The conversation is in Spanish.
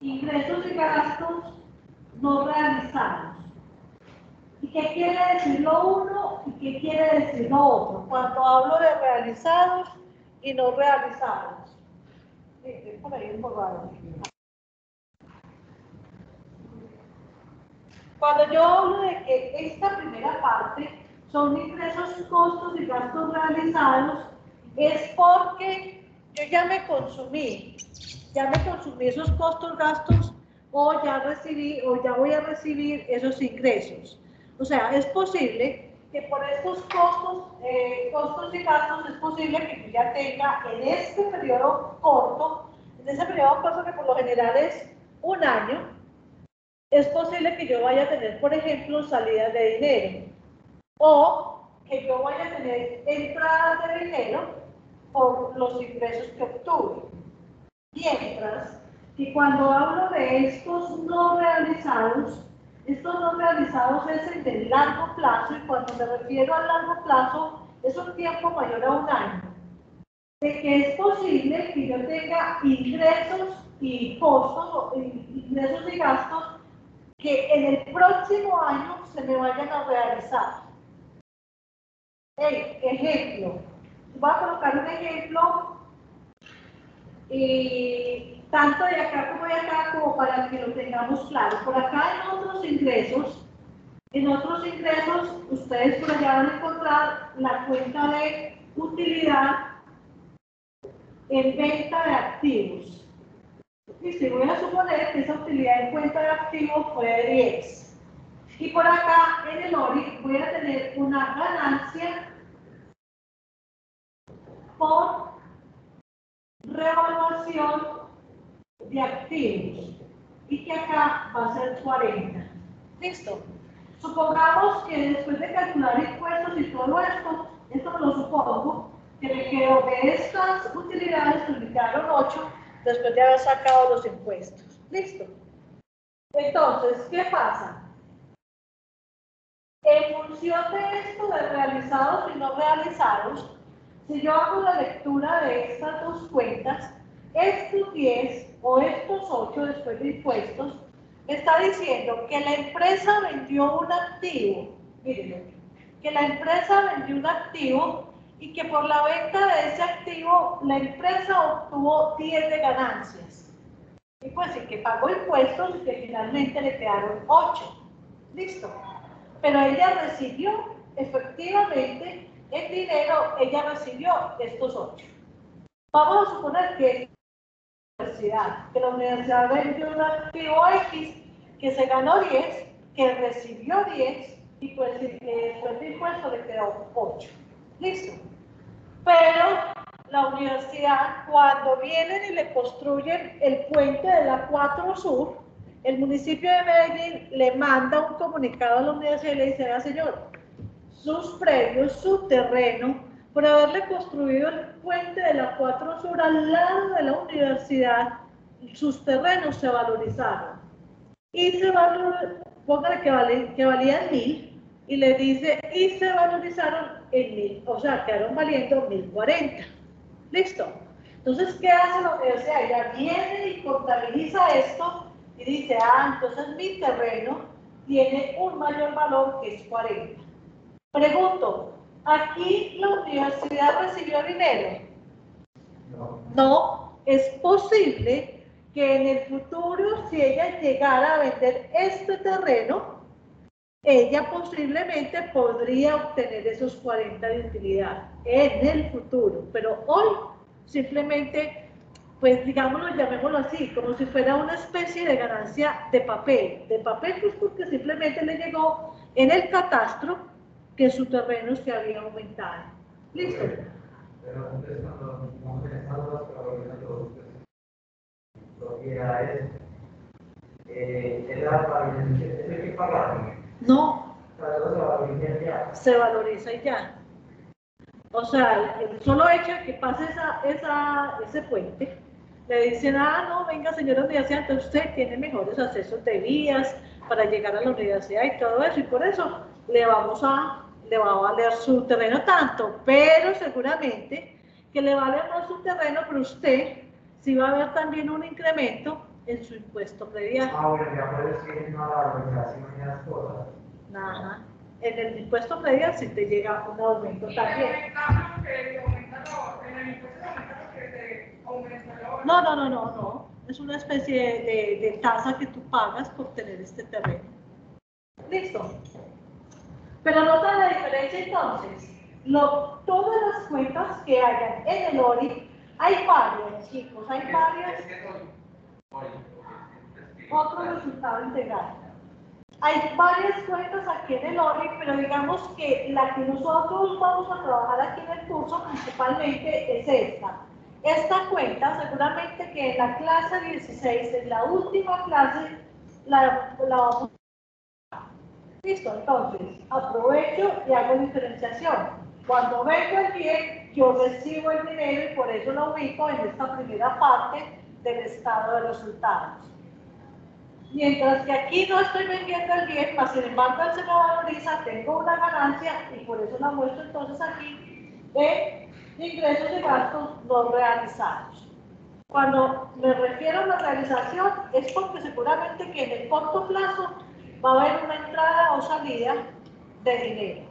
ingresos y gastos no realizados. ¿Y qué quiere decir lo uno y qué quiere decir lo otro? Cuando hablo de realizados y no realizados. Cuando yo hablo de que esta primera parte son ingresos, costos y gastos realizados, es porque yo ya me consumí, ya me consumí esos costos, gastos, o ya recibí, o ya voy a recibir esos ingresos. O sea, es posible que por estos costos, eh, costos y gastos es posible que yo ya tenga en este periodo corto, en ese periodo corto que por lo general es un año, es posible que yo vaya a tener, por ejemplo, salidas de dinero o que yo vaya a tener entradas de dinero por los ingresos que obtuve. Mientras que cuando hablo de estos no realizados, estos no realizados es el de largo plazo y cuando me refiero a largo plazo es un tiempo mayor a un año. De que es posible que yo tenga ingresos y costos, ingresos y gastos que en el próximo año se me vayan a realizar. ejemplo, voy a colocar un ejemplo y tanto de acá como de acá como para que lo tengamos claro. Por acá en otros ingresos, en otros ingresos ustedes por allá van a encontrar la cuenta de utilidad en venta de activos. Y si voy a suponer que esa utilidad en cuenta de activos fue de 10. Y por acá en el ORI voy a tener una ganancia por revaluación de activos. Y que acá va a ser 40. ¿Listo? Supongamos que después de calcular impuestos y todo esto, esto me lo supongo, que me quedo de estas utilidades que me quedaron 8, después de haber sacado los impuestos. ¿Listo? Entonces, ¿qué pasa? En función de esto de realizados y no realizados, si yo hago la lectura de estas dos cuentas, estos 10 o estos 8 después de impuestos, está diciendo que la empresa vendió un activo, miren, que la empresa vendió un activo y que por la venta de ese activo la empresa obtuvo 10 de ganancias. Y pues sí que pagó impuestos y que finalmente le quedaron 8. Listo. Pero ella recibió efectivamente el dinero, ella recibió estos 8. Vamos a suponer que la universidad, que la universidad vendió un activo X que se ganó 10, que recibió 10 y pues después de impuestos le quedó 8. Listo. Pero la universidad, cuando vienen y le construyen el puente de la 4 Sur, el municipio de Medellín le manda un comunicado a la universidad y le dice, señor, sus predios, su terreno, por haberle construido el puente de la 4 Sur al lado de la universidad, sus terrenos se valorizaron. Y se valorizaron, póngale que, que valían mil, y le dice, y se valorizaron en mil, o sea, quedaron valiendo 1040. ¿Listo? Entonces, ¿qué hace la universidad? Ella viene y contabiliza esto y dice, ah, entonces mi terreno tiene un mayor valor que es 40. Pregunto, ¿aquí la universidad recibió dinero? No. No, es posible que en el futuro, si ella llegara a vender este terreno, ella posiblemente podría obtener esos 40 de utilidad en el futuro, pero hoy simplemente, pues digámoslo, llamémoslo así, como si fuera una especie de ganancia de papel, de papel pues porque simplemente le llegó en el catastro que su terreno se había aumentado. ¿Listo? Pero antes cuando no lo que era es, eh, era para el que pagar no. Se valoriza y ya. O sea, el solo hecho de que pase esa, esa, ese puente, le dicen, ah, no, venga señora universidad, usted tiene mejores accesos de vías para llegar a la universidad y todo eso, y por eso le vamos a, le va a valer su terreno tanto, pero seguramente que le vale más su terreno, pero usted sí va a haber también un incremento en su impuesto predial. Ah, bueno, ya puedes ir a la organización y las cosas. Ajá. En el impuesto predial sí te llega un aumento también. No, no, no, no, no. Es una especie de, de tasa que tú pagas por tener este terreno. Listo. Pero nota la diferencia entonces. Lo, todas las cuentas que hayan en el ORI, hay varias, chicos, hay varias. Otro resultado integral. Hay varias cuentas aquí en el ORI, pero digamos que la que nosotros vamos a trabajar aquí en el curso principalmente es esta. Esta cuenta, seguramente que en la clase 16, en la última clase, la, la vamos a... Listo, entonces, aprovecho y hago diferenciación. Cuando vengo el bien, yo recibo el dinero y por eso lo ubico en esta primera parte del estado de resultados. Mientras que aquí no estoy vendiendo el bien, mas sin embargo él se me valoriza, tengo una ganancia y por eso la muestro entonces aquí en ingresos y gastos no realizados. Cuando me refiero a la realización es porque seguramente que en el corto plazo va a haber una entrada o salida de dinero.